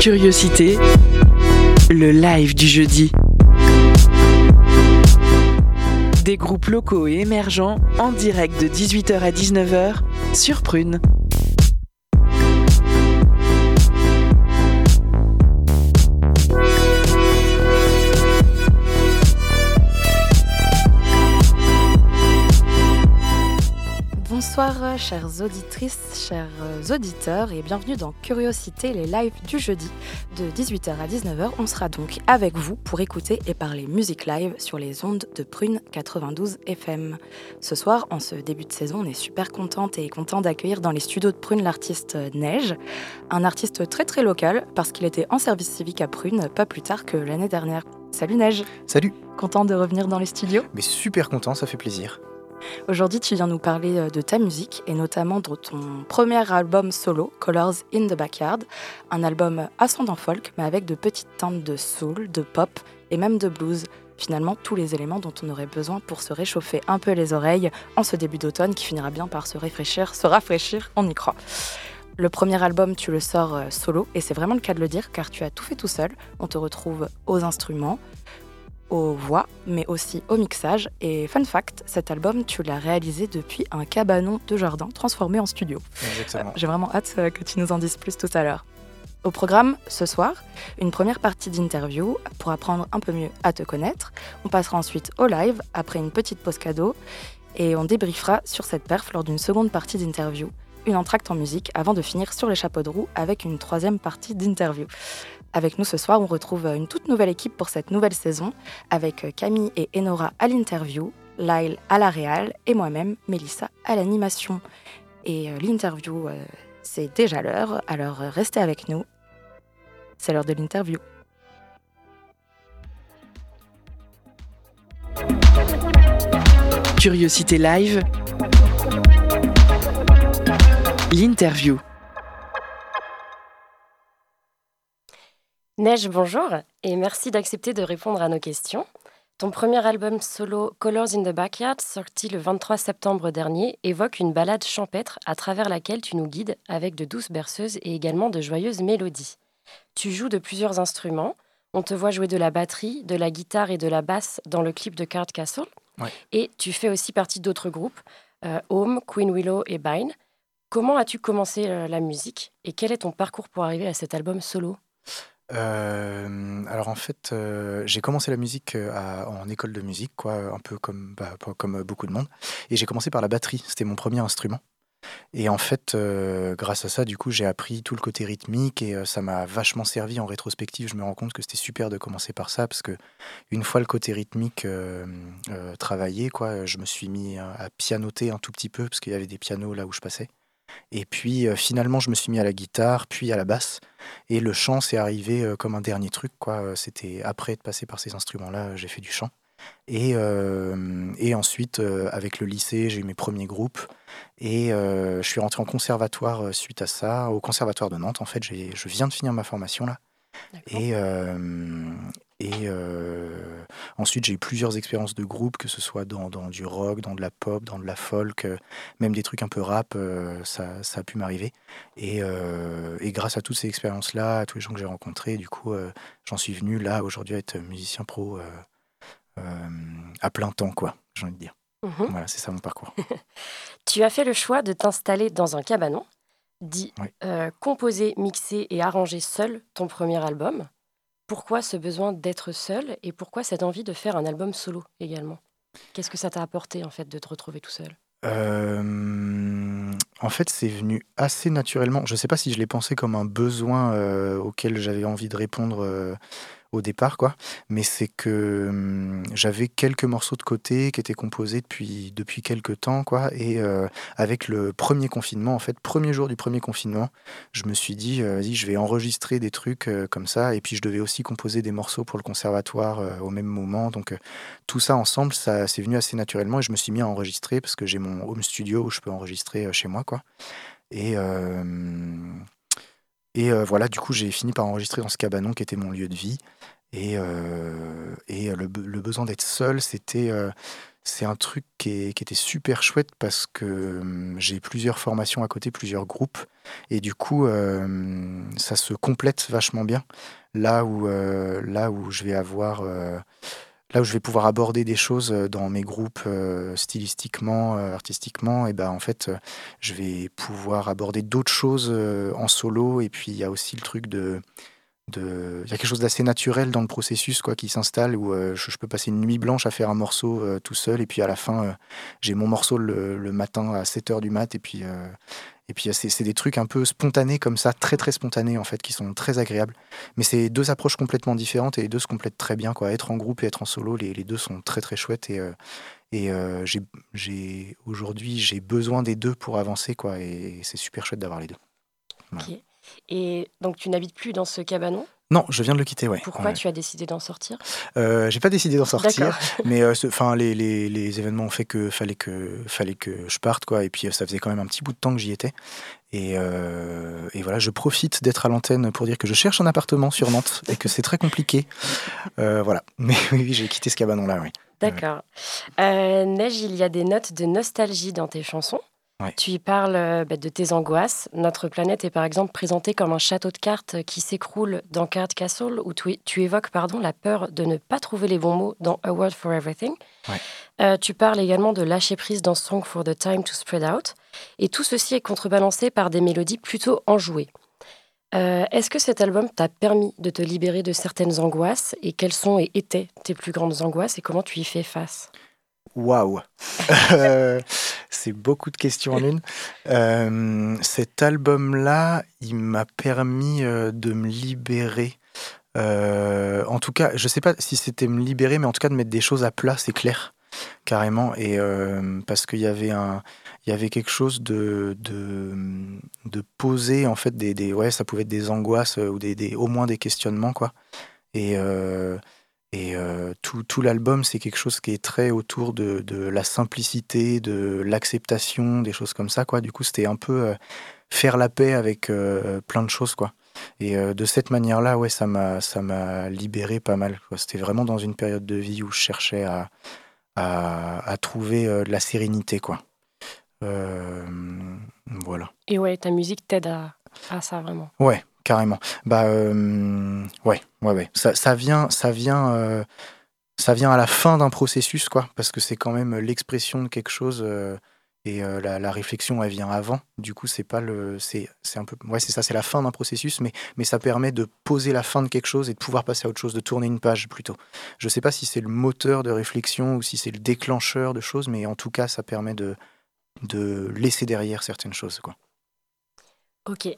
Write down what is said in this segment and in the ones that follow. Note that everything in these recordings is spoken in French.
Curiosité, le live du jeudi. Des groupes locaux et émergents en direct de 18h à 19h sur Prune. Bonsoir chères auditrices, chers auditeurs et bienvenue dans Curiosité, les lives du jeudi de 18h à 19h. On sera donc avec vous pour écouter et parler musique live sur les ondes de Prune 92 FM. Ce soir, en ce début de saison, on est super contente et content d'accueillir dans les studios de Prune l'artiste Neige, un artiste très très local parce qu'il était en service civique à Prune pas plus tard que l'année dernière. Salut Neige Salut Content de revenir dans les studios? Mais super content, ça fait plaisir. Aujourd'hui, tu viens nous parler euh, de ta musique et notamment de ton premier album solo, Colors in the Backyard, un album ascendant folk mais avec de petites teintes de soul, de pop et même de blues. Finalement, tous les éléments dont on aurait besoin pour se réchauffer un peu les oreilles en ce début d'automne qui finira bien par se rafraîchir, se rafraîchir, on y croit. Le premier album, tu le sors euh, solo, et c'est vraiment le cas de le dire, car tu as tout fait tout seul. On te retrouve aux instruments, aux voix, mais aussi au mixage. Et fun fact, cet album, tu l'as réalisé depuis un cabanon de jardin transformé en studio. Exactement. J'ai vraiment hâte euh, que tu nous en dises plus tout à l'heure. Au programme, ce soir, une première partie d'interview pour apprendre un peu mieux à te connaître. On passera ensuite au live après une petite pause cadeau et on débriefera sur cette perf lors d'une seconde partie d'interview, une entracte en musique avant de finir sur les chapeaux de roue avec une troisième partie d'interview. Avec nous ce soir, on retrouve une toute nouvelle équipe pour cette nouvelle saison, avec Camille et Enora à l'interview, Lyle à la réal et moi-même, Mélissa, à l'animation. Et euh, l'interview, euh, c'est déjà l'heure, alors euh, restez avec nous. C'est l'heure de l'interview. Curiosité live, l'interview. Neige, bonjour et merci d'accepter de répondre à nos questions. Ton premier album solo Colors in the Backyard, sorti le 23 septembre dernier, évoque une balade champêtre à travers laquelle tu nous guides avec de douces berceuses et également de joyeuses mélodies. Tu joues de plusieurs instruments. On te voit jouer de la batterie, de la guitare et de la basse dans le clip de Card Castle. Ouais. Et tu fais aussi partie d'autres groupes, euh, Home, Queen Willow et Bine. Comment as-tu commencé euh, la musique et quel est ton parcours pour arriver à cet album solo? Euh, alors en fait, euh, j'ai commencé la musique euh, en école de musique, quoi, un peu comme, bah, comme beaucoup de monde. Et j'ai commencé par la batterie, c'était mon premier instrument. Et en fait, grâce à ça, du coup, j'ai appris tout le côté rythmique et ça m'a vachement servi en rétrospective. Je me rends compte que c'était super de commencer par ça parce que une fois le côté rythmique travaillé, quoi, je me suis mis à pianoter un tout petit peu parce qu'il y avait des pianos là où je passais. Et puis euh, finalement, je me suis mis à la guitare, puis à la basse. Et le chant, c'est arrivé euh, comme un dernier truc. quoi. Euh, C'était après de passer par ces instruments-là, j'ai fait du chant. Et, euh, et ensuite, avec le lycée, j'ai eu mes premiers groupes. Et je suis rentré en conservatoire suite à ça, au conservatoire de Nantes. En fait, je viens de finir ma formation là. Et, et euh, ensuite, j'ai eu plusieurs expériences de groupe, que ce soit dans, dans du rock, dans de la pop, dans de la folk, euh, même des trucs un peu rap, euh, ça, ça a pu m'arriver. Et, et grâce à toutes ces expériences-là, à tous les gens que j'ai rencontrés, du coup, j'en suis venu là aujourd'hui à être musicien pro à plein temps, quoi, j'ai envie de dire. Mhm. Voilà, c'est ça mon parcours. Tu as fait le choix de t'installer dans un cabanon, dit Oui. composer, mixer et arranger seul ton premier album. Pourquoi ce besoin d'être seul et pourquoi cette envie de faire un album solo également? Qu'est-ce que ça t'a apporté en fait de te retrouver tout seul? Euh, en fait, c'est venu assez naturellement. Je ne sais pas si je l'ai pensé comme un besoin euh, auquel j'avais envie de répondre euh, au départ, quoi. Mais c'est que hum, j'avais quelques morceaux de côté qui étaient composés depuis, depuis quelques temps, quoi. Et euh, avec le premier confinement, en fait, premier jour du premier confinement, je me suis dit, euh, je vais enregistrer des trucs euh, comme ça. Et puis, je devais aussi composer des morceaux pour le conservatoire euh, au même moment. Donc, tout ça ensemble, ça c'est venu assez naturellement et je me suis mis à enregistrer parce que j'ai mon home studio où je peux enregistrer chez moi, quoi. Et, euh, et euh, voilà, du coup, j'ai fini par enregistrer dans ce cabanon qui était mon lieu de vie. Et, euh, et le, be- le besoin d'être seul, c'était. euh, c'est un truc qui, était super chouette parce que hum, j'ai plusieurs formations à côté, plusieurs groupes, et du coup, euh, ça se complète vachement bien. Là où, euh, là où je vais avoir, euh, là où je vais pouvoir aborder des choses dans mes groupes stylistiquement, artistiquement, et ben en fait, je vais pouvoir aborder d'autres choses en solo. Et puis il y a aussi le truc de il y a quelque chose d'assez naturel dans le processus quoi qui s'installe où euh, je, peux passer une nuit blanche à faire un morceau euh, tout seul et puis à la fin euh, j'ai mon morceau le, matin à 7h du mat et puis et puis c'est des trucs un peu spontanés comme ça très très spontanés en fait qui sont très agréables. Mais c'est deux approches complètement différentes et les deux se complètent très bien quoi. Être en groupe et être en solo les, deux sont très très chouettes et et j'ai aujourd'hui j'ai besoin des deux pour avancer quoi. Et, c'est super chouette d'avoir les deux. Et donc, tu n'habites plus dans ce cabanon? Non, je viens de le quitter, ouais. Pourquoi tu as décidé d'en sortir? Euh, J'ai pas décidé d'en sortir, mais euh, enfin les, les, les, événements ont fait que fallait que fallait que je parte quoi. Et puis euh, ça faisait quand même un petit bout de temps que j'y étais. Et, euh, et, voilà, je profite d'être à l'antenne pour dire que je cherche un appartement sur Nantes et que c'est très compliqué. voilà, mais oui, j'ai quitté ce cabanon là, oui. D'accord. Neige, il y a des notes de nostalgie dans tes chansons. Tu y parles euh, bah, de tes angoisses. Notre planète est par exemple présentée comme un château de cartes qui s'écroule dans Card Castle, où tu, évoques pardon, la peur de ne pas trouver les bons mots dans A World for Everything. Euh, tu parles également de lâcher prise dans Song for the Time to Spread Out. Et tout ceci est contrebalancé par des mélodies plutôt enjouées. Euh, est-ce que cet album t'a permis de te libérer de certaines angoisses? Et quelles sont et étaient tes plus grandes angoisses? Et comment tu y fais face? Waouh C'est beaucoup de questions en une. Euh, cet album-là, il m'a permis euh, de me libérer. Euh, en tout cas, je ne sais pas si c'était me libérer, mais en tout cas de mettre des choses à plat, c'est clair, carrément. Et parce qu'il y avait un, il y avait quelque chose de, de, de poser en fait des, des, ouais, ça pouvait être des angoisses ou des, des au moins des questionnements quoi. Et et euh, tout, tout l'album, c'est quelque chose qui est très autour de, de la simplicité, de l'acceptation, des choses comme ça. Quoi. Du coup, c'était un peu euh, faire la paix avec euh, plein de choses. Quoi. Et de cette manière-là, ouais, ça m'a, libéré pas mal. C'était vraiment dans une période de vie où je cherchais à, à, à trouver de la sérénité. Quoi. voilà. Et ouais, ta musique t'aide à, à ça vraiment. Ouais, carrément. Bah euh, ouais, ouais, ouais. Ça, vient, ça vient, euh, ça vient à la fin d'un processus, quoi, parce que c'est quand même l'expression de quelque chose euh, et la, réflexion, elle vient avant. Du coup, c'est pas le, c'est un peu, ouais, c'est ça, c'est la fin d'un processus, mais mais ça permet de poser la fin de quelque chose et de pouvoir passer à autre chose, de tourner une page plutôt. Je sais pas si c'est le moteur de réflexion ou si c'est le déclencheur de choses, mais en tout cas, ça permet de de laisser derrière certaines choses, quoi. Ok.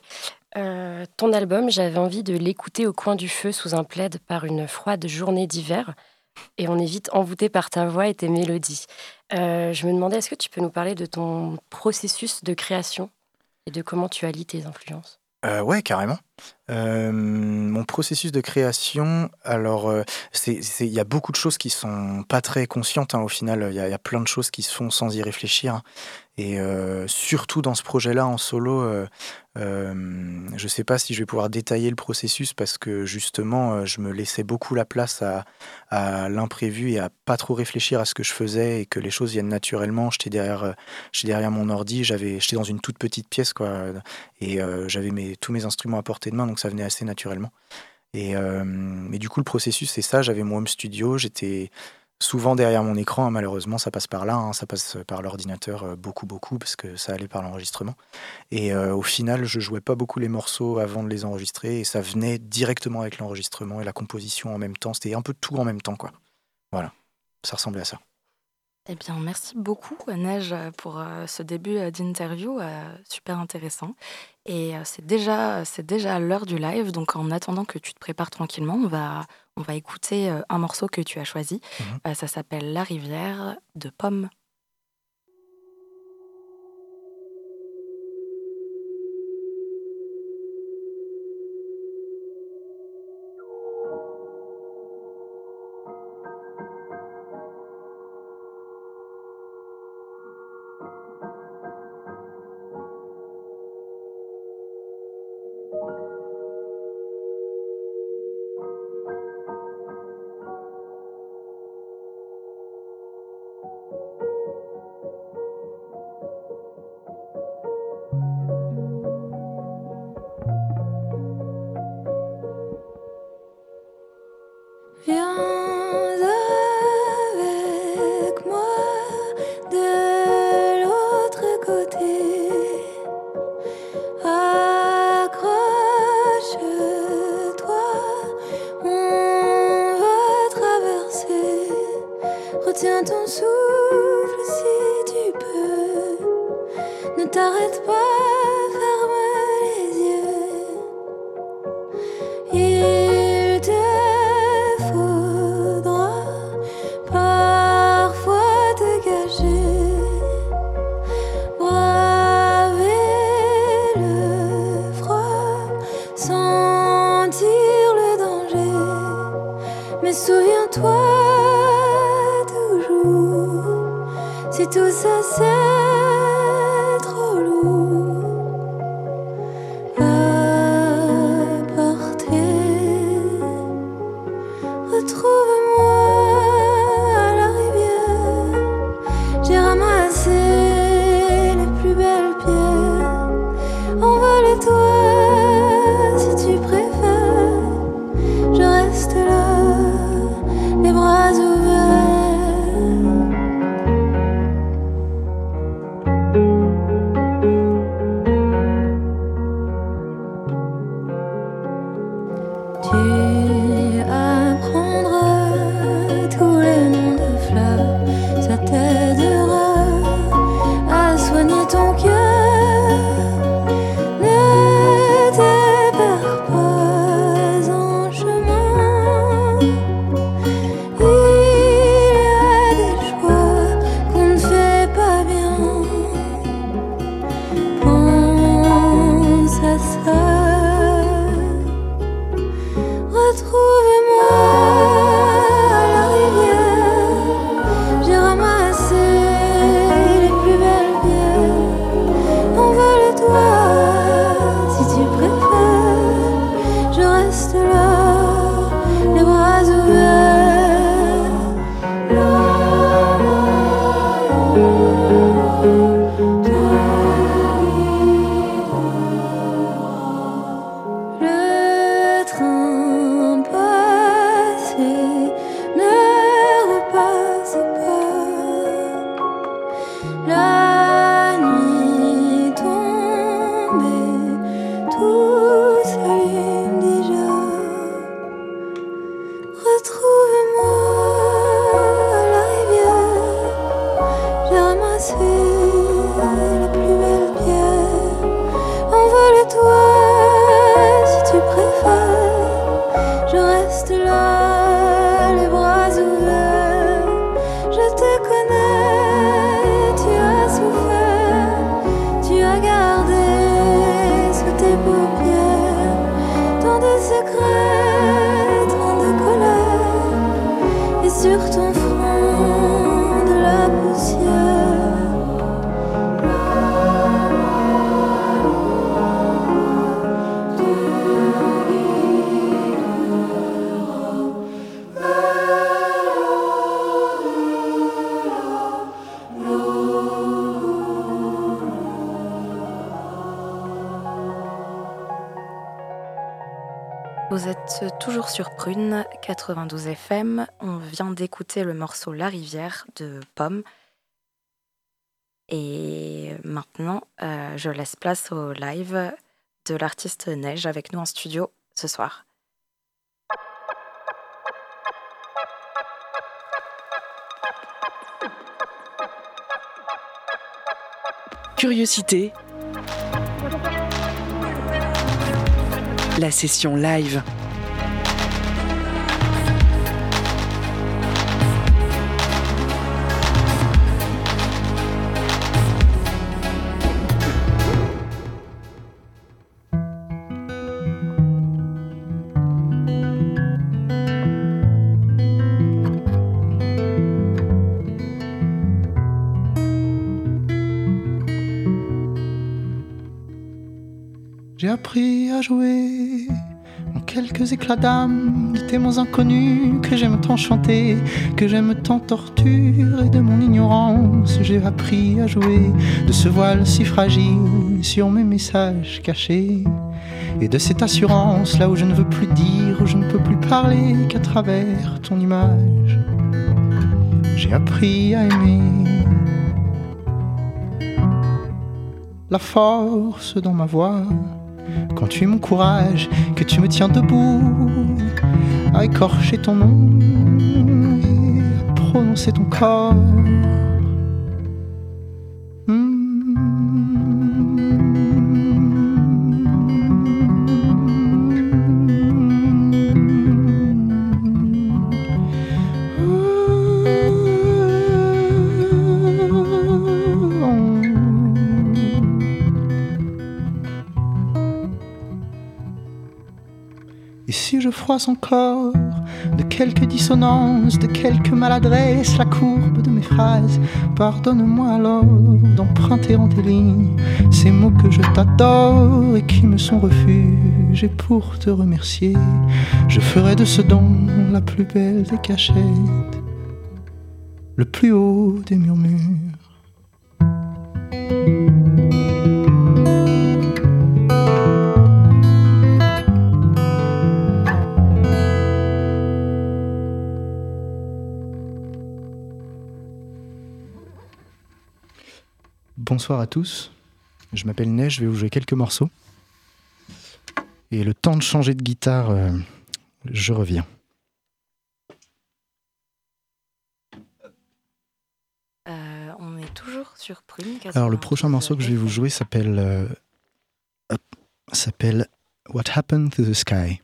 Euh, ton album, j'avais envie de l'écouter au coin du feu sous un plaid par une froide journée d'hiver. Et on est vite envoûté par ta voix et tes mélodies. Euh, je me demandais, est-ce que tu peux nous parler de ton processus de création et de comment tu allies tes influences? Euh, Ouais, carrément. Euh, mon processus de création, alors il y a beaucoup de choses qui sont pas très conscientes hein, au final. Il y, a plein de choses qui se font sans y réfléchir. Et surtout dans ce projet-là en solo, je ne sais pas si je vais pouvoir détailler le processus parce que justement, je me laissais beaucoup la place à, l'imprévu et à pas trop réfléchir à ce que je faisais et que les choses viennent naturellement. J'étais derrière, j'étais derrière mon ordi, j'avais, j'étais dans une toute petite pièce quoi, et j'avais mes, tous mes instruments à portée de main, donc ça venait assez naturellement. Et mais du coup, le processus, c'est ça. J'avais mon home studio, j'étais souvent derrière mon écran. Hein, malheureusement, ça passe par là, hein, ça passe par l'ordinateur euh, beaucoup, beaucoup, parce que ça allait par l'enregistrement. Et euh, au final, je jouais pas beaucoup les morceaux avant de les enregistrer, et ça venait directement avec l'enregistrement et la composition en même temps. C'était un peu tout en même temps, quoi. Voilà, ça ressemblait à ça. Eh bien, merci beaucoup, Neige, pour euh, ce début d'interview super intéressant. Et c'est déjà, c'est déjà l'heure du live, donc en attendant que tu te prépares tranquillement, on va, on va écouter un morceau que tu as choisi. Mmh ça s'appelle La rivière de Pomme. 92 FM. On vient d'écouter le morceau La rivière de Pomme. Et maintenant, euh, je laisse place au live de l'artiste Neige avec nous en studio ce soir. Curiosité. La session live. Appris à jouer en quelques éclats d'âme, des témoins inconnus que j'aime tant chanter, que j'aime tant torturer de mon ignorance. J'ai appris à jouer de ce voile si fragile sur mes messages cachés. Et de cette assurance là où je ne veux plus dire, où je ne peux plus parler qu'à travers ton image. J'ai appris à aimer la force dans ma voix tu m'encourages, que tu me tiens debout, à écorcher ton nom et à prononcer ton corps. Encore de quelques dissonances, de quelques maladresses, la courbe de mes phrases. Pardonne-moi alors d'emprunter en tes lignes ces mots que je t'adore et qui me sont refuge. Et pour te remercier, je ferai de ce don la plus belle des cachettes, le plus haut des murmures. Bonsoir à tous. Je m'appelle Neige, je vais vous jouer quelques morceaux. Et le temps de changer de guitare, euh, je reviens. Euh, on est toujours sur Prune. Alors le prochain morceau que je vais vous jouer s'appelle euh, s'appelle What Happened to the Sky.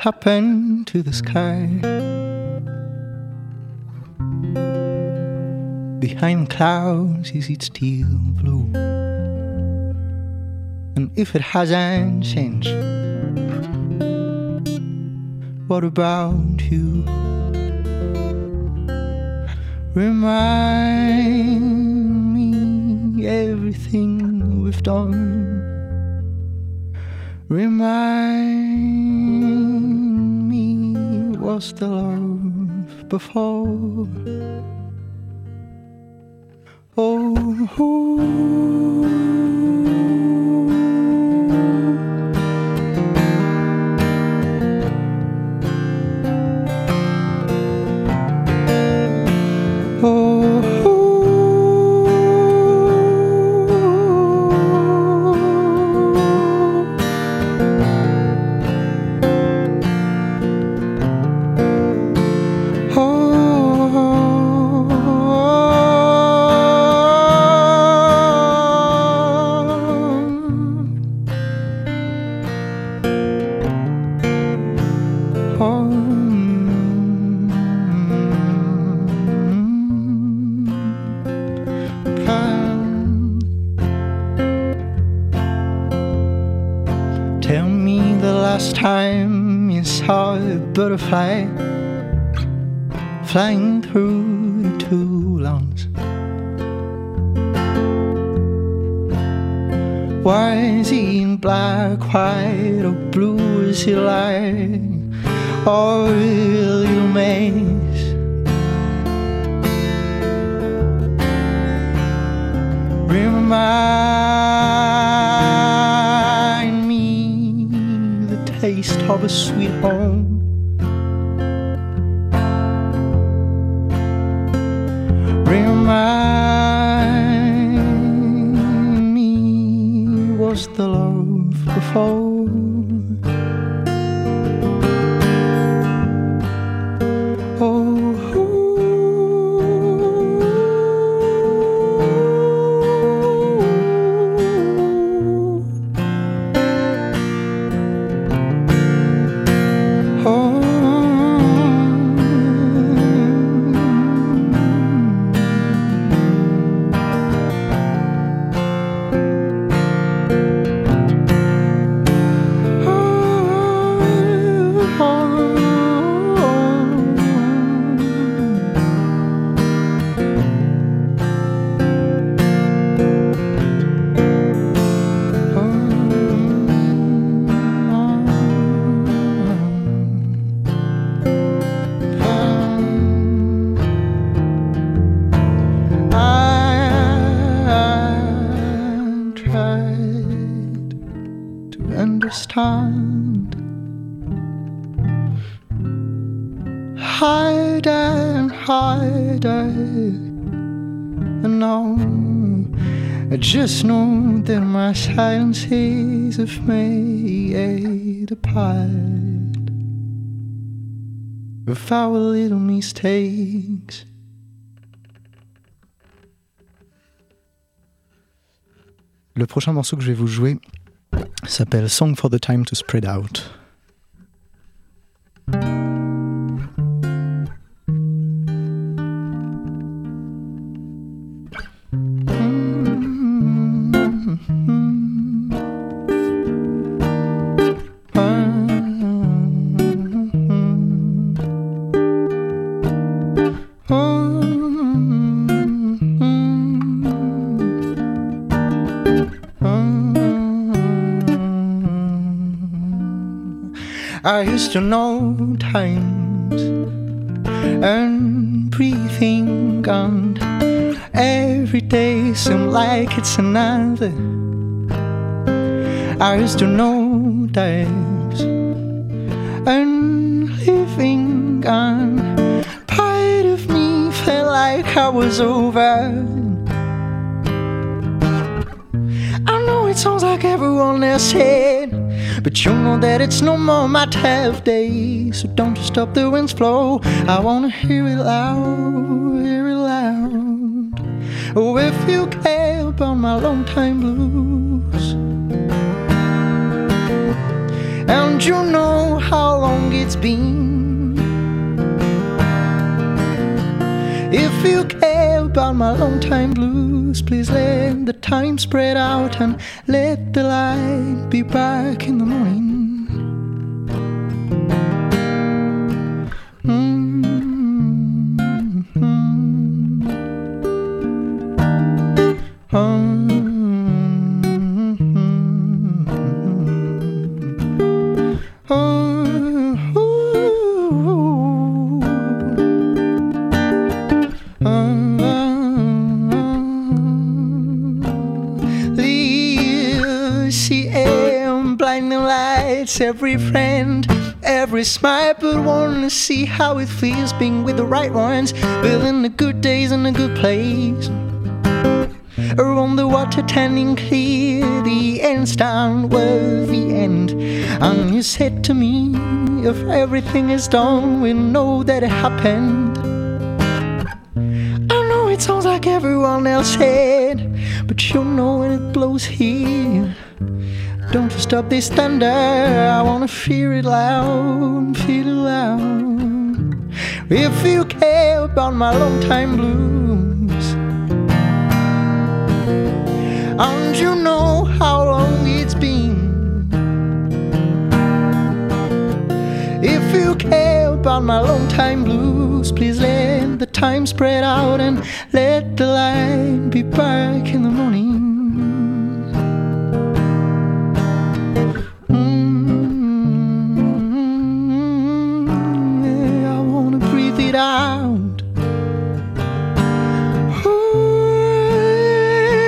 Happened to the sky? Behind clouds, is it still blue? And if it hasn't changed, what about you? Remind me everything we've done. Remind was the love before? Oh, white, or blue is he like? Or will you maze? Remind me the taste of a sweet home. Le prochain morceau que je vais vous jouer s'appelle Song for the Time to Spread Out. I used to know times and breathing and every day seemed like it's another. I used to know times and living and part of me felt like I was over. I know it sounds like everyone else said. But you know that it's no more my tough day. So don't you stop the wind's flow. I wanna hear it loud, hear it loud. Oh, if you care about my long time blues. And you know how long it's been. If you care about my long time blues, please let the time spread out and let the light be back in the morning. Every friend, every smile, but wanna see how it feels being with the right ones, building the good days in a good place. Around the water turning clear, the end's down with the end. And you said to me, if everything is done, we know that it happened. I know it sounds like everyone else said, but you know when it blows here. Don't you stop this thunder, I wanna feel it loud, feel it loud. If you care about my long time blues, and you know how long it's been. If you care about my long time blues, please let the time spread out and let the light be back in the morning. Out. Ooh,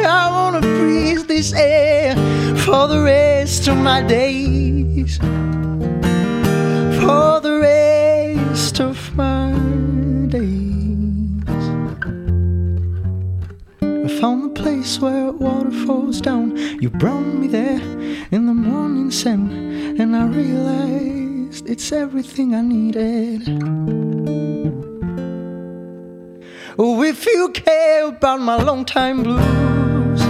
I wanna breathe this air for the rest of my days. For the rest of my days. I found a place where water falls down. You brought me there in the morning sun, and I realized it's everything I needed. Oh, if you care about my long time blues,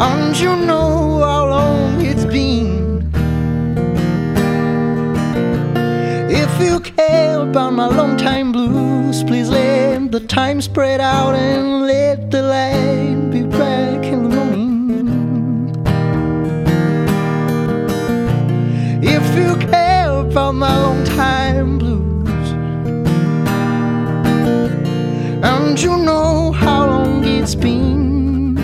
and you know how long it's been. If you care about my long time blues, please let the time spread out and let the light be back my long time blues. And you know how long it's been.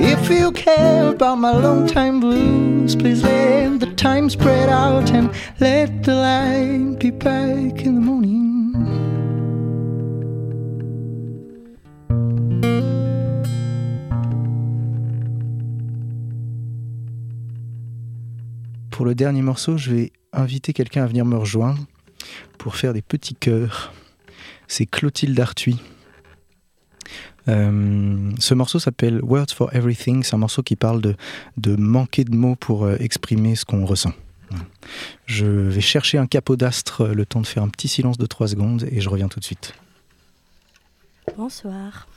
If you care about my long time blues, please let the time spread out and let the light be back in the morning. Le dernier morceau, je vais inviter quelqu'un à venir me rejoindre pour faire des petits chœurs. C'est Clotilde Arthuis. Euh, ce morceau s'appelle Words for Everything. C'est un morceau qui parle de, manquer de mots pour euh, exprimer ce qu'on ressent. Je vais chercher un capot d'astre, euh, le temps de faire un petit silence de 3 secondes et je reviens tout de suite. Bonsoir.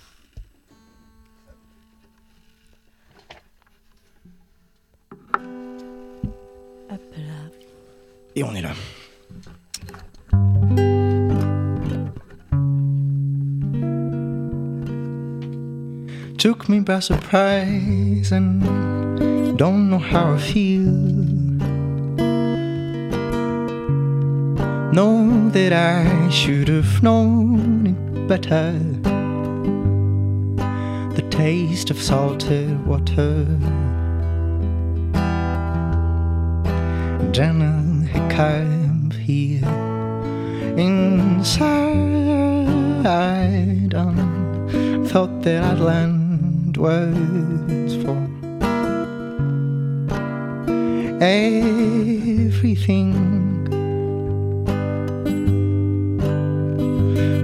Et on est là. Took me by surprise and don't know how I feel. Know that I should have known it better. The taste of salted water. General hiccup here inside. Um, thought that I'd land words for everything.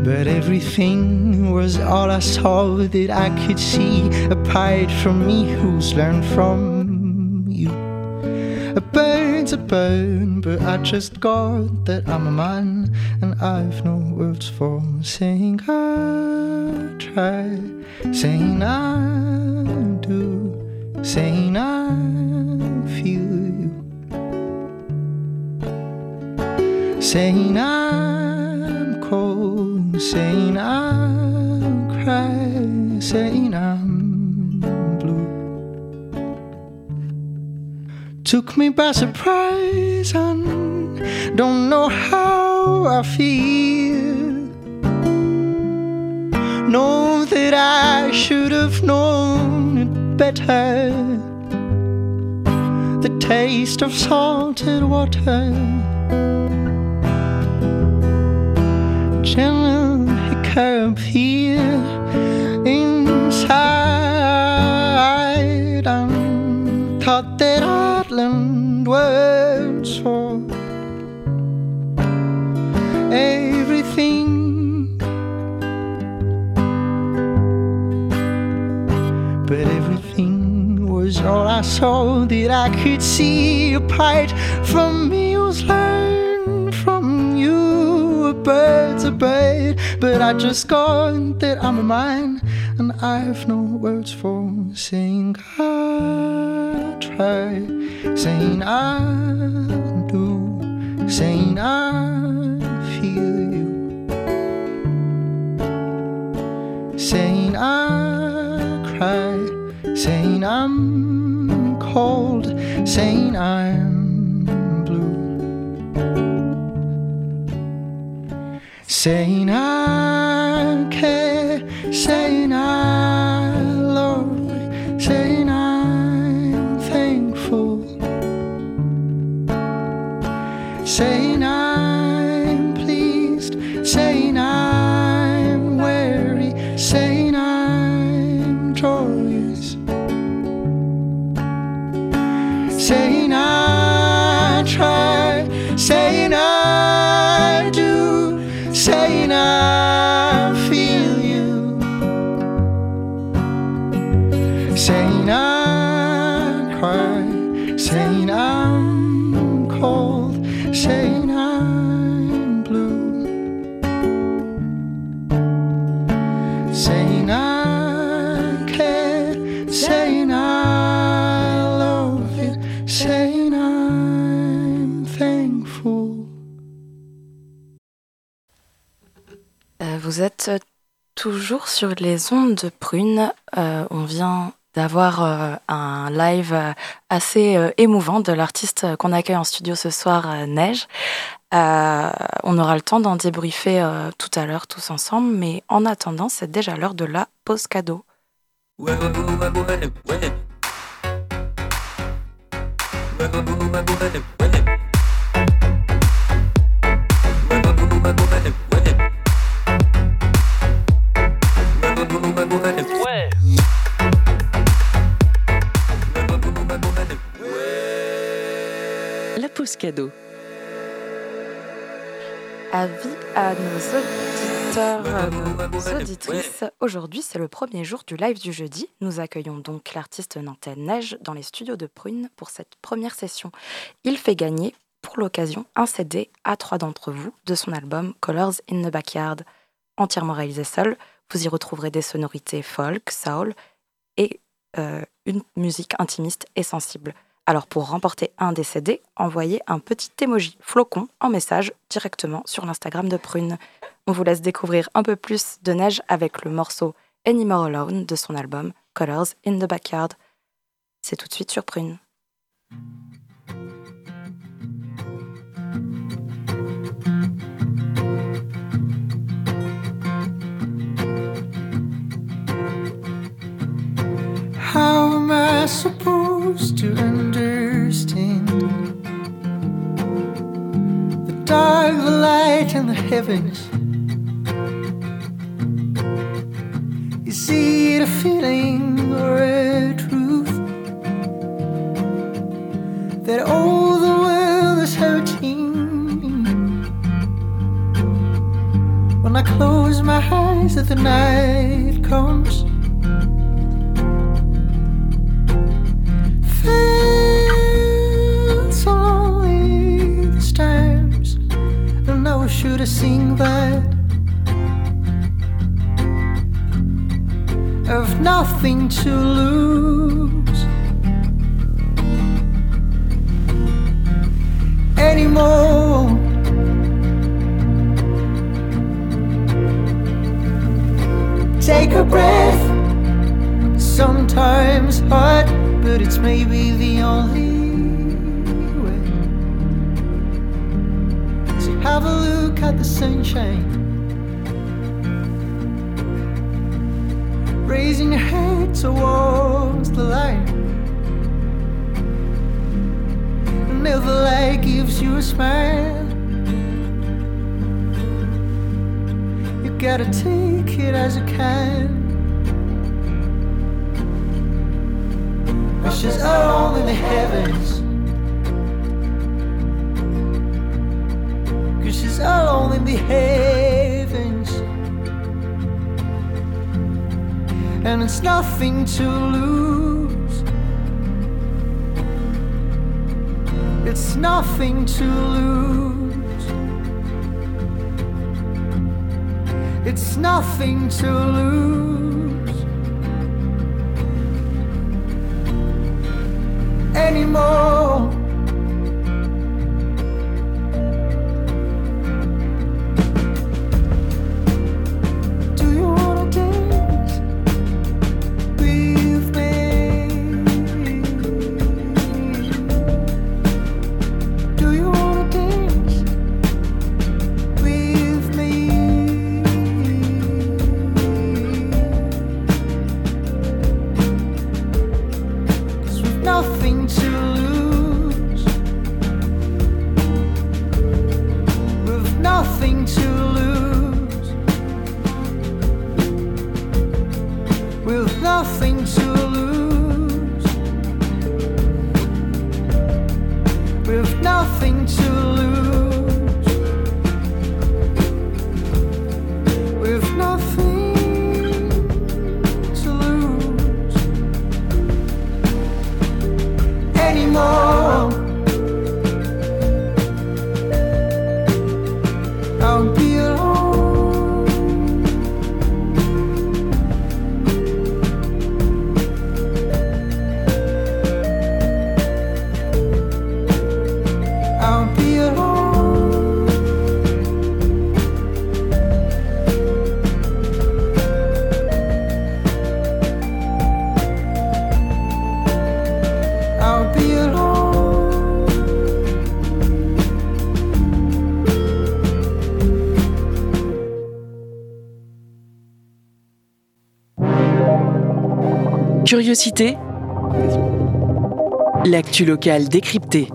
But everything was all I saw that I could see apart from me who's learned from you. A bird's a bird, but I just got that I'm a man and I've no words for saying I try, saying I do, saying I feel you, saying I'm cold, saying I'll cry, saying took me by surprise and don't know how I feel. Know that I should have known it better. The taste of salted water. Gentle hiccup here inside. Words for everything. But everything was all I saw that I could see apart from me was learned from you. A bird's a bird, but I just got that I'm a man, and I've no words for saying I try, saying I do, saying I feel you, saying I cry, saying I'm cold, saying I'm blue, saying I care, saying I toujours sur les ondes de prune. Euh, on vient d'avoir euh, un live euh, assez émouvant de l'artiste qu'on accueille en studio ce soir, Neige. on aura le temps d'en débriefer tout à l'heure tous ensemble, mais en attendant, c'est déjà l'heure de la pause cadeau. La pause cadeau. Avis à nos auditeurs, nos auditrices. Aujourd'hui, c'est le premier jour du live du jeudi. Nous accueillons donc l'artiste nantais Neige dans les studios de Prune pour cette première session. Il fait gagner pour l'occasion un CD à trois d'entre vous de son album Colors in the Backyard, entièrement réalisé seul, vous y retrouverez des sonorités folk, soul et euh, une musique intimiste et sensible. Alors pour remporter un des CD, envoyez un petit emoji flocon en message directement sur l'Instagram de Prune. On vous laisse découvrir un peu plus de neige avec le morceau Anymore Alone de son album Colors in the Backyard. C'est tout de suite sur Prune. I supposed to understand the dark, the light, and the heavens? Is it a feeling or a truth that all the world is hurting? When I close my eyes, that the night comes. To that of nothing to lose anymore. Take a breath, sometimes hard but it's maybe the only the sunshine, raising your head towards the light. And if the light gives you a smile, you gotta take it as it can. Wishes all in the heavens. Alone in the heavens. And it's nothing to lose. It's nothing to lose. It's nothing to lose. anymore. Curiosité L'actu locale décryptée.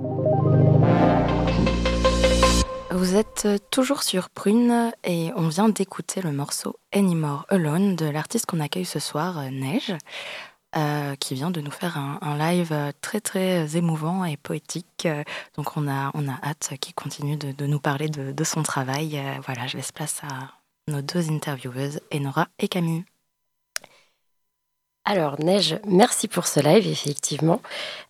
Vous êtes toujours sur Prune et on vient d'écouter le morceau Anymore Alone de l'artiste qu'on accueille ce soir, euh, Neige. euh, qui vient de nous faire un, live très très émouvant et poétique. Donc on a, on a hâte qu'il continue de, de nous parler de, de son travail. Euh, Voilà, je laisse place à nos deux intervieweuses, Enora et Camille. Alors, Neige, merci pour ce live, effectivement.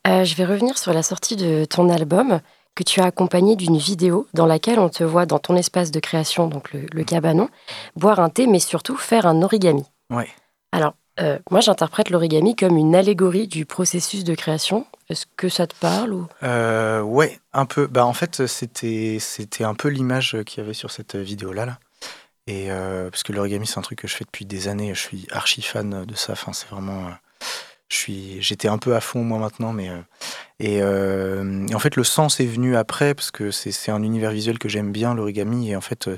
Euh, je vais revenir sur la sortie de ton album que tu as accompagné d'une vidéo dans laquelle on te voit dans ton espace de création, donc le, le cabanon, boire un thé, mais surtout faire un origami. Ouais. Alors, euh, moi, j'interprète l'origami comme une allégorie du processus de création. Est-ce que ça te parle ou... Euh, ouais, un peu. Bah, en fait, c'était c'était un peu l'image qu'il y avait sur cette vidéo-là. Là. Euh, parce que l'origami, c'est un truc que je fais depuis des années. Je suis archi fan de ça. Enfin, c'est vraiment. euh, j'étais un peu à fond moi maintenant, mais euh, et, en fait le sens est venu après parce que c'est un univers visuel que j'aime bien l'origami et en fait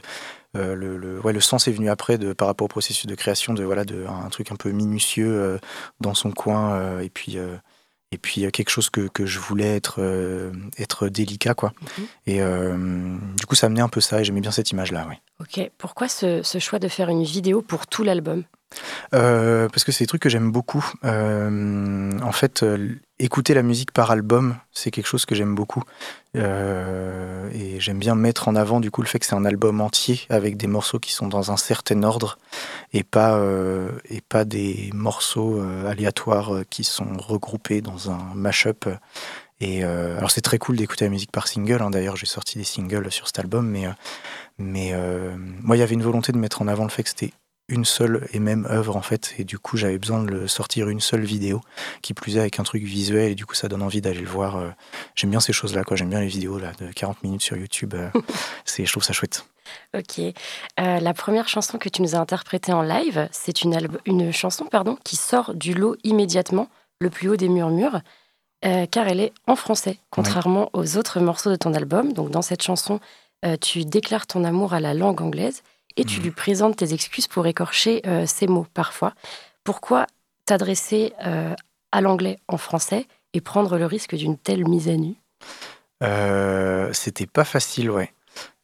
le, le, ouais, le sens est venu après de, par rapport au processus de création de voilà de truc un peu minutieux dans son coin et puis et puis quelque chose que, que je voulais être euh, être délicat quoi Mhm. et euh, du coup ça amenait un peu ça et j'aimais bien cette image là ouais. Ok, pourquoi ce, ce choix de faire une vidéo pour tout l'album? Euh, parce que c'est des trucs que j'aime beaucoup. Euh, en fait, euh, écouter la musique par album, c'est quelque chose que j'aime beaucoup. Et j'aime bien mettre en avant du coup le fait que c'est un album entier avec des morceaux qui sont dans un certain ordre et pas, et pas des morceaux aléatoires qui sont regroupés dans un mashup. Et alors c'est très cool d'écouter la musique par single. hein. D'ailleurs, j'ai sorti des singles sur cet album, mais mais moi, il y avait une volonté de mettre en avant le fait que c'était une seule et même œuvre en fait et du coup j'avais besoin de le sortir une seule vidéo qui plus est avec un truc visuel et du coup ça donne envie d'aller le voir euh. j'aime bien ces choses là quoi j'aime bien les vidéos là de 40 minutes sur YouTube euh. c'est je trouve ça chouette Ok. Euh, la première chanson que tu nous as interprétée en live, c'est une, une chanson pardon, qui sort du lot immédiatement, le plus haut des murmures, euh, car elle est en français, contrairement aux autres morceaux de ton album. Donc dans cette chanson, euh, tu déclares ton amour à la langue anglaise et tu Mhm. lui présentes tes excuses pour écorcher euh, ces mots parfois. Pourquoi t'adresser euh, à l'anglais en français et prendre le risque d'une telle mise à nu? Euh, c'était pas facile ouais.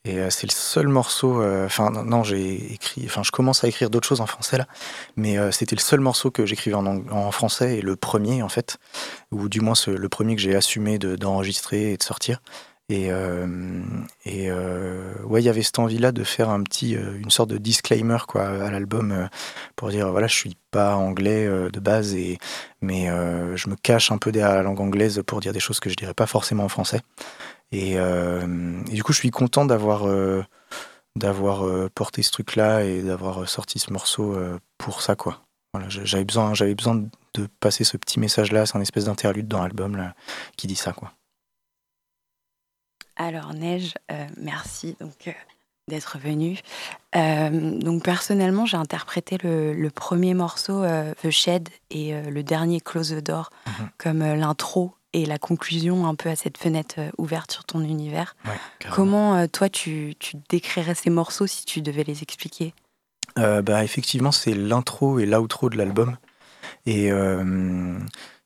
Et euh, c'est le seul morceau enfin non, non, j'ai écrit enfin je commence à écrire d'autres choses en français là. Mais euh, c'était le seul morceau que j'écrivais en, en français et le premier en fait. Ou du moins ce- le premier que j'ai assumé de- d'enregistrer et de sortir et, euh, euh, ouais il y avait cette envie là de faire un petit euh, une sorte de disclaimer quoi à l'album pour dire voilà je suis pas anglais de base et mais je me cache un peu derrière la langue anglaise pour dire des choses que je dirais pas forcément en français. Et, du coup je suis content d'avoir d'avoir porté ce truc là et d'avoir sorti ce morceau pour ça quoi. Voilà j'avais besoin j'avais besoin de passer ce petit message là c'est un espèce d'interlude dans l'album qui dit ça quoi Alors Neige, euh, merci donc euh, d'être venue. Euh, donc personnellement, j'ai interprété le, le premier morceau The Shed et le dernier Close the Door Mhm. comme l'intro et la conclusion un peu à cette fenêtre ouverte sur ton univers. ouais. Comment toi tu, tu décrirais ces morceaux si tu devais les expliquer? Bah, effectivement, c'est l'intro et l'outro de l'album. Et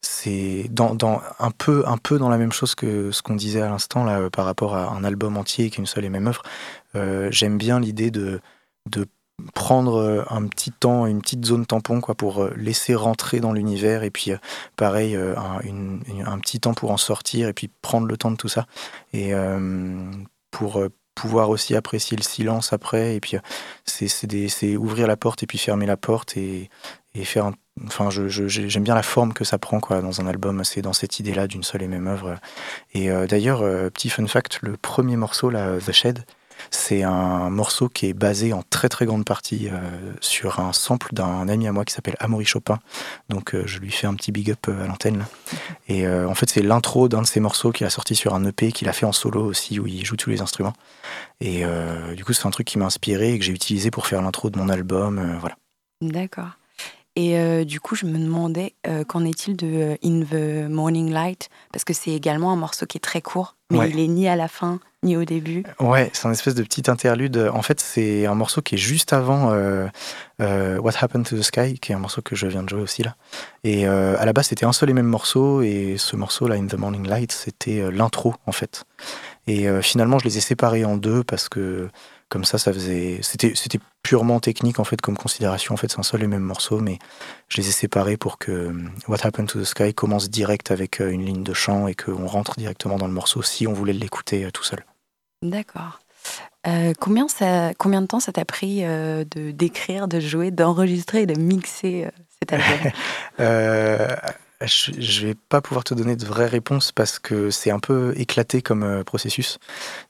c'est dans, dans, un, peu, un peu dans la même chose que ce qu'on disait à l'instant là, euh, par rapport à un album entier qui est une seule et même œuvre. Euh, J'aime bien l'idée de, de prendre euh, un petit temps, une petite zone tampon quoi, pour laisser rentrer dans l'univers et puis pareil, un, une- un petit temps pour en sortir et puis prendre le temps de tout ça. Et pour pouvoir aussi apprécier le silence après et puis c'est ouvrir la porte et puis fermer la porte et, et faire un, enfin je- je- j'aime bien la forme que ça prend quoi dans un album c'est dans cette idée là d'une seule et même œuvre et euh, d'ailleurs euh, petit fun fact le premier morceau là The Shed c'est un morceau qui est basé en très très grande partie euh, sur un sample d'un ami à moi qui s'appelle Amaury Chopin donc je lui fais un petit big up à l'antenne et en fait c'est l'intro d'un de ses morceaux qu'il a sorti sur un EP qu'il a fait en solo aussi où il joue tous les instruments et du coup, c'est un truc qui m'a inspiré et que j'ai utilisé pour faire l'intro de mon album. voilà. D'accord. Et euh, du coup, je me demandais euh, qu'en est-il de euh, In the Morning Light? Parce que c'est également un morceau qui est très court, mais Ouais. il est ni à la fin ni au début. Ouais, c'est un espèce de petit interlude. En fait, c'est un morceau qui est juste avant euh, What Happened to the Sky, qui est un morceau que je viens de jouer aussi là. Et à la base, c'était un seul et même morceau, et ce morceau-là, In the Morning Light, c'était l'intro en fait. Et finalement, je les ai séparés en deux parce que comme ça, ça faisait. C'était, c'était purement technique en fait comme considération. En fait, c'est un seul et même morceau, mais je les ai séparés pour que euh, What Happened to the Sky commence direct avec euh, une ligne de chant et qu'on rentre directement dans le morceau si on voulait l'écouter tout seul. D'accord. combien, ça, combien de temps ça t'a pris de d'écrire, de jouer, d'enregistrer et de mixer cet album? je vais pas pouvoir te donner de vraies réponses parce que c'est un peu éclaté comme euh, processus.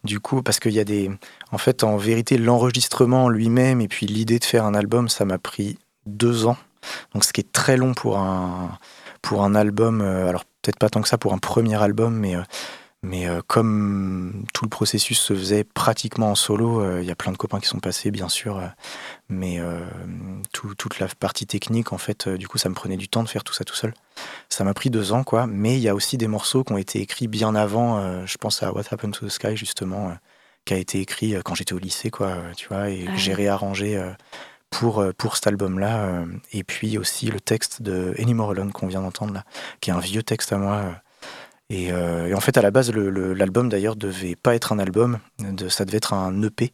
Du coup, parce qu'il y a des. En fait, en vérité, l'enregistrement lui-même et puis l'idée de faire un album, ça m'a pris deux ans. Donc, ce qui est très long pour un, pour un album. Euh, alors, peut-être pas tant que ça pour un premier album, mais euh, mais euh, comme tout le processus se faisait pratiquement en solo, euh, il y a plein de copains qui sont passés, bien sûr. Euh, mais toute la partie technique, en fait, du coup, ça me prenait du temps de faire tout ça tout seul. Ça m'a pris deux ans, quoi. Mais il y a aussi des morceaux qui ont été écrits bien avant. je pense à What Happened to the Sky, justement, qui a été écrit quand j'étais au lycée, quoi. Tu vois, et ah j'ai réarrangé pour, pour cet album-là. et puis aussi le texte de Anymore Alone qu'on vient d'entendre, là, qui est un vieux texte à moi euh, et, en fait, à la base, l'album d'ailleurs devait pas être un album, ça devait être un EP.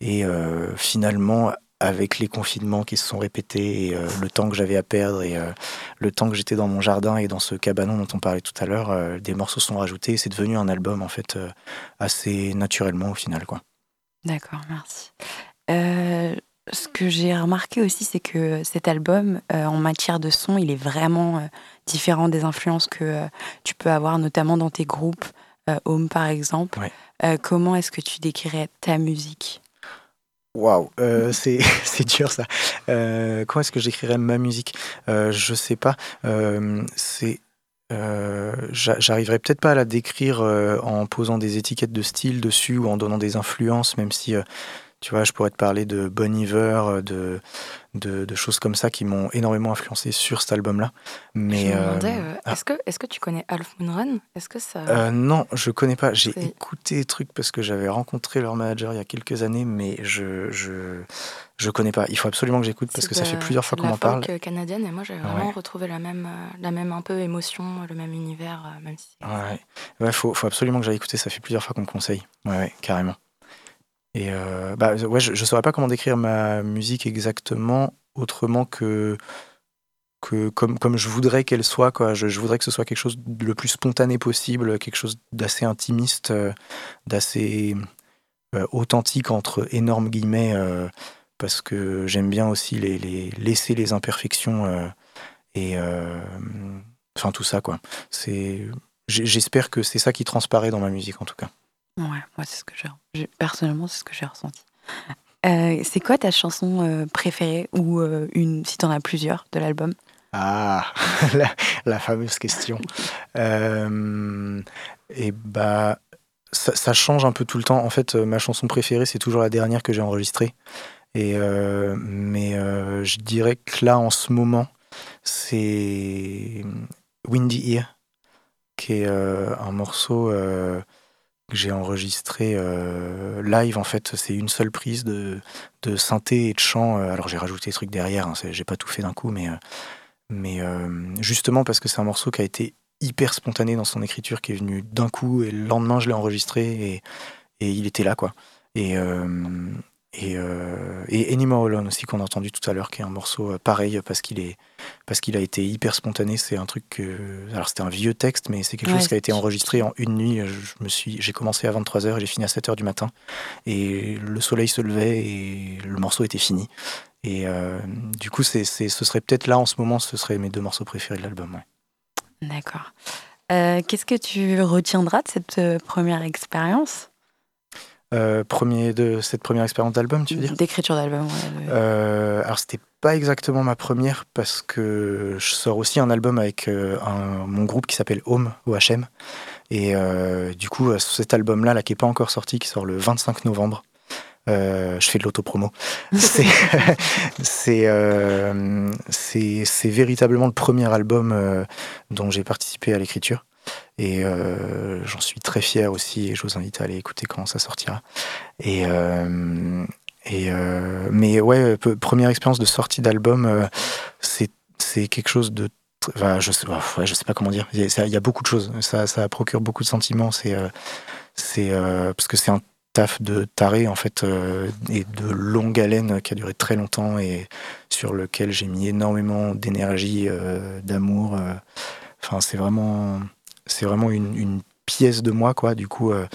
Et euh, finalement, avec les confinements qui se sont répétés, et, euh, le temps que j'avais à perdre et le temps que j'étais dans mon jardin et dans ce cabanon dont on parlait tout à l'heure, des morceaux sont rajoutés. Et c'est devenu un album en fait assez naturellement au final. D'accord, merci ce que j'ai remarqué aussi, c'est que cet album, euh, en matière de son, il est vraiment euh, différent des influences que euh, tu peux avoir, notamment dans tes groupes, Home par exemple. comment est-ce que tu décrirais ta musique? Waouh, c'est dur ça. comment est-ce que j'écrirais ma musique? Je sais pas. c'est J'arriverai peut-être pas à la décrire en posant des étiquettes de style dessus ou en donnant des influences, même si tu vois, je pourrais te parler de Bon Iver, de, de, choses comme ça qui m'ont énormément influencé sur cet album-là. Mais je me demandais, euh, euh, ah. est-ce que, est que tu connais Half Moon Run? Est-ce que ça euh, Non, je connais pas. J'ai écouté des trucs parce que j'avais rencontré leur manager il y a quelques années, mais je je je connais pas. Il faut absolument que j'écoute parce que ça fait plusieurs fois qu'on m'en parle. canadienne et moi j'ai vraiment retrouvé la même la même un peu émotion, le même univers, même si. Ouais, ouais, faut faut absolument que j'aille écouter. Ça fait plusieurs fois qu'on me conseille. Ouais, ouais, carrément. Et euh, bah, ouais, je ne saurais pas comment décrire ma musique exactement, autrement que, que comme, comme je voudrais qu'elle soit. Quoi. Je, voudrais que ce soit quelque chose de le plus spontané possible, quelque chose d'assez intimiste, euh, d'assez euh, authentique entre énormes guillemets, parce que j'aime bien aussi les, laisser les imperfections et enfin tout ça. J'espère que c'est ça qui transparaît dans ma musique en tout cas. Ouais, moi, c'est ce que j'ai. Personnellement, c'est ce que j'ai ressenti. Euh, c'est quoi ta chanson euh, préférée ou euh, une, si t'en as plusieurs, de l'album? Ah, la, fameuse question. et bah, ça, change un peu tout le temps. En fait, ma chanson préférée, c'est toujours la dernière que j'ai enregistrée. Et mais je dirais que là, en ce moment, c'est Windy Ear, qui est un morceau que j'ai enregistré euh, live en fait c'est une seule prise de, de synthé et de chant euh, alors j'ai rajouté des trucs derrière hein, j'ai pas tout fait d'un coup mais euh, mais justement parce que c'est un morceau qui a été hyper spontané dans son écriture qui est venu d'un coup et le lendemain je l'ai enregistré et, et il était là quoi. Et et, euh, et Anymore Alone aussi qu'on a entendu tout à l'heure, qui est un morceau euh, pareil parce qu'il est parce qu'il a été hyper spontané. C'est un truc que, alors c'était un vieux texte, mais c'est quelque chose qui a été enregistré en une nuit. Je me suis, j'ai commencé à 23 h et j'ai fini à 7 h du matin. Et le soleil se levait et le morceau était fini. Et euh, du coup, c'est, ce serait peut-être là en ce moment, ce seraient mes deux morceaux préférés de l'album. D'accord. qu'est-ce que tu retiendras de cette première expérience? Euh, premier de cette première expérience d'album, tu veux dire? D'écriture d'album, euh, alors, c'était pas exactement ma première parce que je sors aussi un album avec euh, mon groupe qui s'appelle Home, OHM. Et du coup, cet album-là, là, qui n'est pas encore sorti, qui sort le 25 novembre, je fais de l'autopromo. c'est c'est véritablement le premier album dont j'ai participé à l'écriture. Et euh, j'en suis très fier aussi et je vous invite à aller écouter quand ça sortira. Et, euh, et euh, mais ouais, première expérience de sortie d'album, c'est quelque chose de je sais, je sais pas comment dire. Il y, a, beaucoup de choses. Ça, ça procure beaucoup de sentiments. C'est, parce que c'est un taf de taré en fait et de longue haleine qui a duré très longtemps et sur lequel j'ai mis énormément d'énergie, d'amour. Enfin, c'est vraiment, c'est vraiment une, une pièce de moi quoi. Du coup, euh,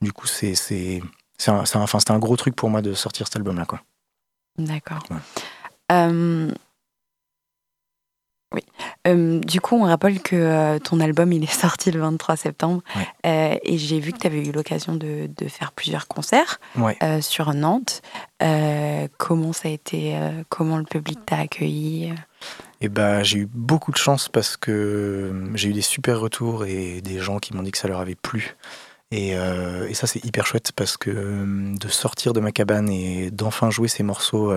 du coup, c'est c'est c'est un, c'est un- enfin, c'était un gros truc pour moi de sortir cet album là quoi. D'accord. Ouais. Euh, Oui. Euh, du coup, on rappelle que euh, ton album, il est sorti le 23 septembre. Ouais. Euh, et j'ai vu que tu avais eu l'occasion de, de faire plusieurs concerts Ouais. euh, sur Nantes. Comment ça a été Comment le public t'a accueilli? Et bah, j'ai eu beaucoup de chance parce que euh, j'ai eu des super retours et des gens qui m'ont dit que ça leur avait plu. Et, euh, et ça, c'est hyper chouette parce que euh, de sortir de ma cabane et d'enfin jouer ces morceaux,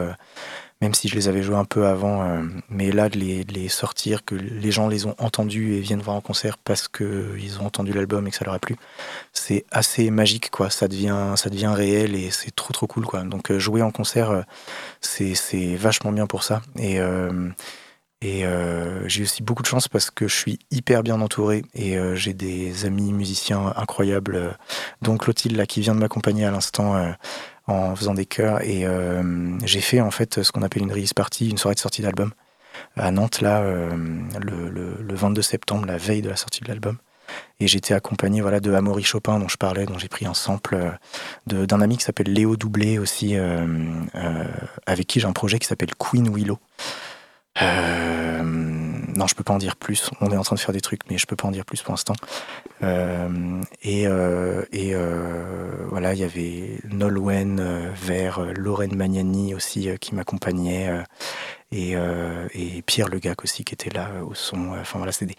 même si je les avais joués un peu avant, mais là, de les, les sortir, que les gens les ont entendus et viennent voir en concert parce qu'ils ont entendu l'album et que ça leur a plu, c'est assez magique, quoi. Ça devient, ça devient réel et c'est trop, trop cool, quoi. Donc, jouer en concert, c'est c'est vachement bien pour ça. Et. Et euh, j'ai aussi beaucoup de chance parce que je suis hyper bien entouré et euh, j'ai des amis musiciens incroyables, euh, dont Clotilde là, qui vient de m'accompagner à l'instant euh, en faisant des chœurs. Et euh, j'ai fait en fait ce qu'on appelle une release party, une soirée de sortie d'album à Nantes là euh, le, le- le 22 septembre, la veille de la sortie de l'album. Et j'étais accompagné voilà, de Amaury Chopin dont je parlais, dont j'ai pris un sample d'un ami qui s'appelle Léo Doublé aussi, avec qui j'ai un projet qui s'appelle Queen Willow. Euh, non, je peux pas en dire plus. On est en train de faire des trucs, mais je peux pas en dire plus pour l'instant. Euh, et euh, et euh, voilà, il y avait Nolwenn euh, vers euh, Lorraine Magnani aussi qui m'accompagnait. et, et Pierre Legac aussi qui était là au son. Enfin voilà, c'est des,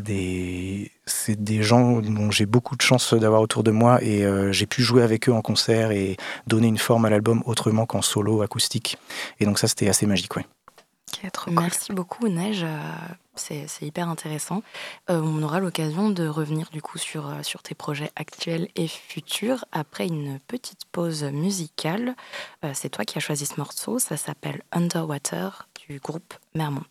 des, c'est des gens dont j'ai beaucoup de chance d'avoir autour de moi et j'ai pu jouer avec eux en concert et donner une forme à l'album autrement qu'en solo acoustique. Et donc ça, c'était assez magique, ouais. Merci beaucoup Neige, Euh, c'est hyper intéressant. Euh, on aura l'occasion de revenir du coup sur, euh, sur tes projets actuels et futurs après une petite pause musicale. C'est toi qui as choisi ce morceau, ça s'appelle Underwater du groupe Mermont.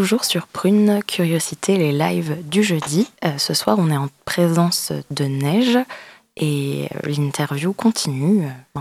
Toujours sur Prune Curiosité, les lives du jeudi. Euh, ce soir, on est en présence de Neige et euh, l'interview continue. euh,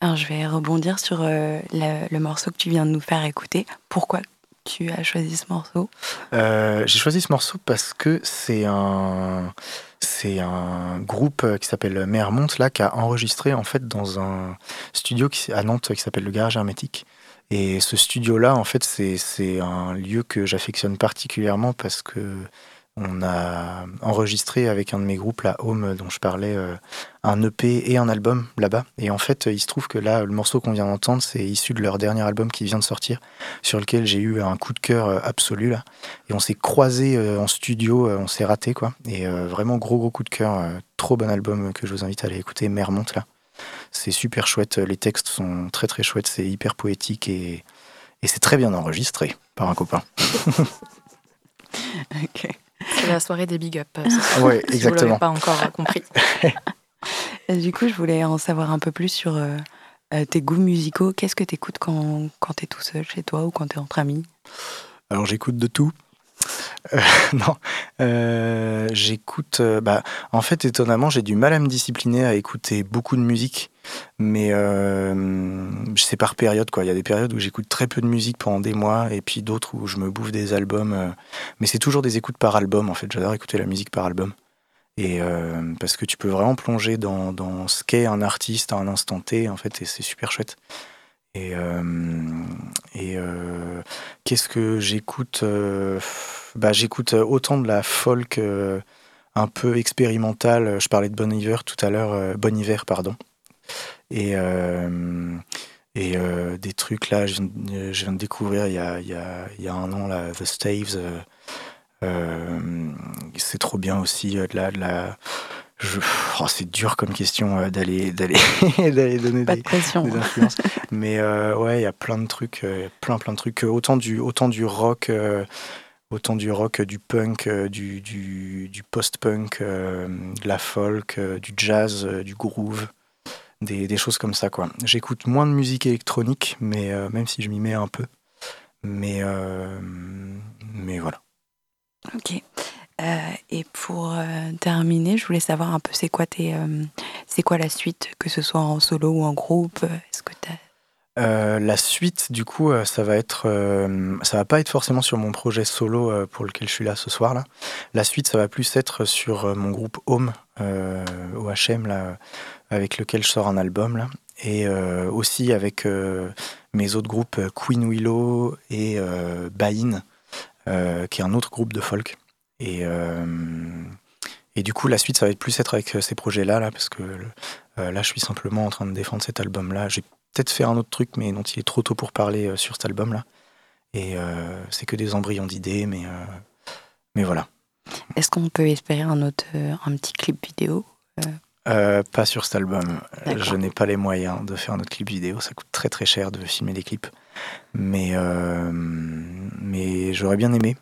Alors, je vais rebondir sur euh, le, le morceau que tu viens de nous faire écouter. Pourquoi tu as choisi ce morceau? Euh, J'ai choisi ce morceau parce que c'est un, c'est un groupe qui s'appelle Mermont là qui a enregistré en fait dans un studio qui, à Nantes qui s'appelle le Garage Hermétique. Et ce studio-là, en fait, c'est un lieu que j'affectionne particulièrement parce que on a enregistré avec un de mes groupes, la Home, dont je parlais, euh, un EP et un album là-bas. Et en fait, il se trouve que là, le morceau qu'on vient d'entendre, c'est issu de leur dernier album qui vient de sortir, sur lequel j'ai eu un coup de cœur euh, absolu là. Et on s'est croisés euh, en studio, on s'est raté quoi. Et vraiment gros gros coup de cœur, trop bon album que je vous invite à aller écouter, Mermont là. C'est super chouette, les textes sont très très chouettes, c'est hyper poétique et, et c'est très bien enregistré par un copain. Ok. C'est la soirée des big up. euh, vous exactement. l'avez pas encore compris. Du coup, je voulais en savoir un peu plus sur euh, euh, tes goûts musicaux. Qu'est-ce que tu écoutes quand, quand tu es tout seul chez toi ou quand tu es entre amis? Alors j'écoute de tout. Euh, non, Euh, j'écoute. euh, bah, en fait, étonnamment, j'ai du mal à me discipliner à écouter beaucoup de musique, mais c'est par période quoi. Il y a des périodes où j'écoute très peu de musique pendant des mois, et puis d'autres où je me bouffe des albums. mais c'est toujours des écoutes par album. En fait, j'adore écouter la musique par album. Et parce que tu peux vraiment plonger dans, dans ce qu'est un artiste à un instant T, en fait, et c'est super chouette. Et, euh, euh, qu'est-ce que j'écoute euh, bah, J'écoute autant de la folk un peu expérimentale. Je parlais de Bon Hiver tout à l'heure, Bon Hiver, pardon. Et, et des trucs là, je je viens de découvrir il y a, y a, y a un an, là, The Staves. c'est trop bien aussi de la je- oh, c'est dur comme question euh, d'aller d'aller d'aller donner Pas des, de pression. des influences. Mais euh, ouais, il y a plein de trucs, euh, plein plein de trucs. Autant du, autant du rock, euh, autant du rock, du punk, du, du, du post-punk, euh, de la folk, du jazz, du groove, des, des choses comme ça quoi. J'écoute moins de musique électronique, mais même si je m'y mets un peu. Mais mais voilà. Ok. Euh, et pour euh, terminer, je voulais savoir un peu c'est quoi tes, euh, c'est quoi la suite, que ce soit en solo ou en groupe. Est-ce que t'as la suite, du coup, ça va être, ça va pas être forcément sur mon projet solo pour lequel je suis là ce soir là. La suite, ça va plus être sur mon groupe Home OHM là, avec lequel je sors un album là, et aussi avec mes autres groupes Queen Willow et Bain, qui est un autre groupe de folk. Et euh, et du coup, la suite, ça va être plus être avec euh, ces projets-là, là, parce que euh, là, je suis simplement en train de défendre cet album-là. J'ai peut-être faire un autre truc, mais dont il est trop tôt pour parler sur cet album-là. Et c'est que des embryons d'idées, mais, mais voilà. Est-ce qu'on peut espérer un autre, un petit clip vidéo Euh, pas sur cet album. Je n'ai pas les moyens de faire un autre clip vidéo. Ça coûte très très cher de filmer des clips. Mais, euh, mais j'aurais bien aimé.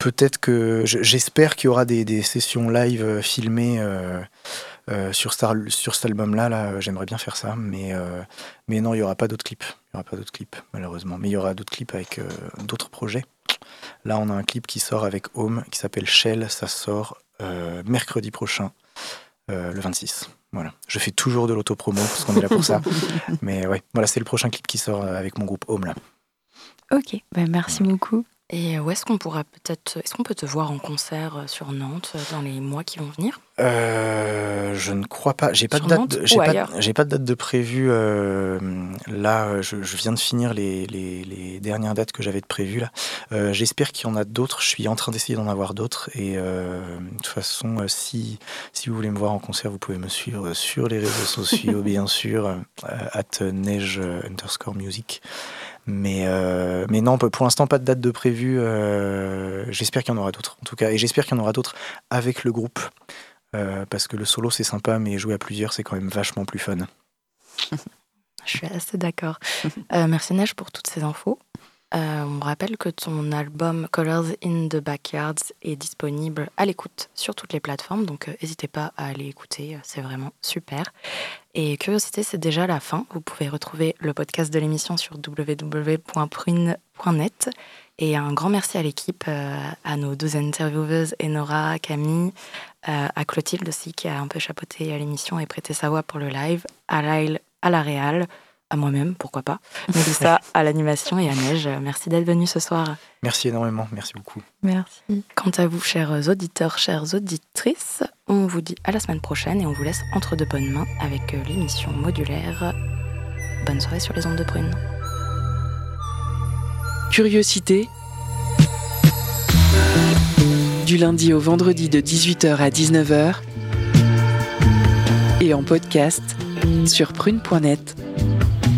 Peut-être que. je- J'espère qu'il y aura des, des sessions live euh, filmées euh, euh, sur, Star- sur cet album-là. Là, J'aimerais bien faire ça. Mais, euh, mais non, il n'y aura pas d'autres clips. Il n'y aura pas d'autres clips, malheureusement. Mais il y aura d'autres clips avec d'autres projets. Là, on a un clip qui sort avec Home qui s'appelle Shell. Ça sort mercredi prochain, le 26. Voilà. Je fais toujours de l'autopromo parce qu'on est là pour ça. Mais ouais, voilà, c'est le prochain clip qui sort avec mon groupe Home là. Ok, ben merci beaucoup. Et où est-ce qu'on pourra peut-être, est-ce qu'on peut te voir en concert euh, sur Nantes euh, dans les mois qui vont venir? Euh, je ne crois pas. J'ai pas Sur de date. J'ai pas, pas de date de prévu. euh, là, je, je viens de finir les, les- les dernières dates que j'avais de prévues là. Euh, J'espère qu'il y en a d'autres. Je suis en train d'essayer d'en avoir d'autres. Et de toute façon, si si vous voulez me voir en concert, vous pouvez me suivre sur les réseaux sociaux, bien sûr, at neige underscore music. Mais, euh, mais non, pour l'instant, pas de date de prévu. euh, j'espère qu'il y en aura d'autres, en tout cas. Et j'espère qu'il y en aura d'autres avec le groupe. euh, parce que le solo, c'est sympa, mais jouer à plusieurs, c'est quand même vachement plus fun. Je suis assez d'accord. Merci Neige pour toutes ces infos. Euh, on rappelle que ton album Colors in the Backyards est disponible à l'écoute sur toutes les plateformes, donc euh, n'hésitez pas à aller écouter, euh, c'est vraiment super. Et curiosité, c'est déjà la fin. Vous pouvez retrouver le podcast de l'émission sur www.prune.net. Et un grand merci à l'équipe, euh, à nos deux intervieweuses, Enora, Camille, à Clotilde aussi qui a un peu chapeauté à l'émission et prêté sa voix pour le live, à Lyle, à la Réal, à moi-même, pourquoi pas, Mélissa à l'animation et à Neige. Merci d'être venue ce soir. Merci énormément, merci beaucoup. Merci. Quant à vous, chers auditeurs, chères auditrices, on vous dit à la semaine prochaine et on vous laisse entre de bonnes mains avec euh, l'émission modulaire. Bonne soirée sur les ondes de prune. Curiosité. Du lundi au vendredi de 18h à 19h. Et en podcast sur prune.net. Thank you.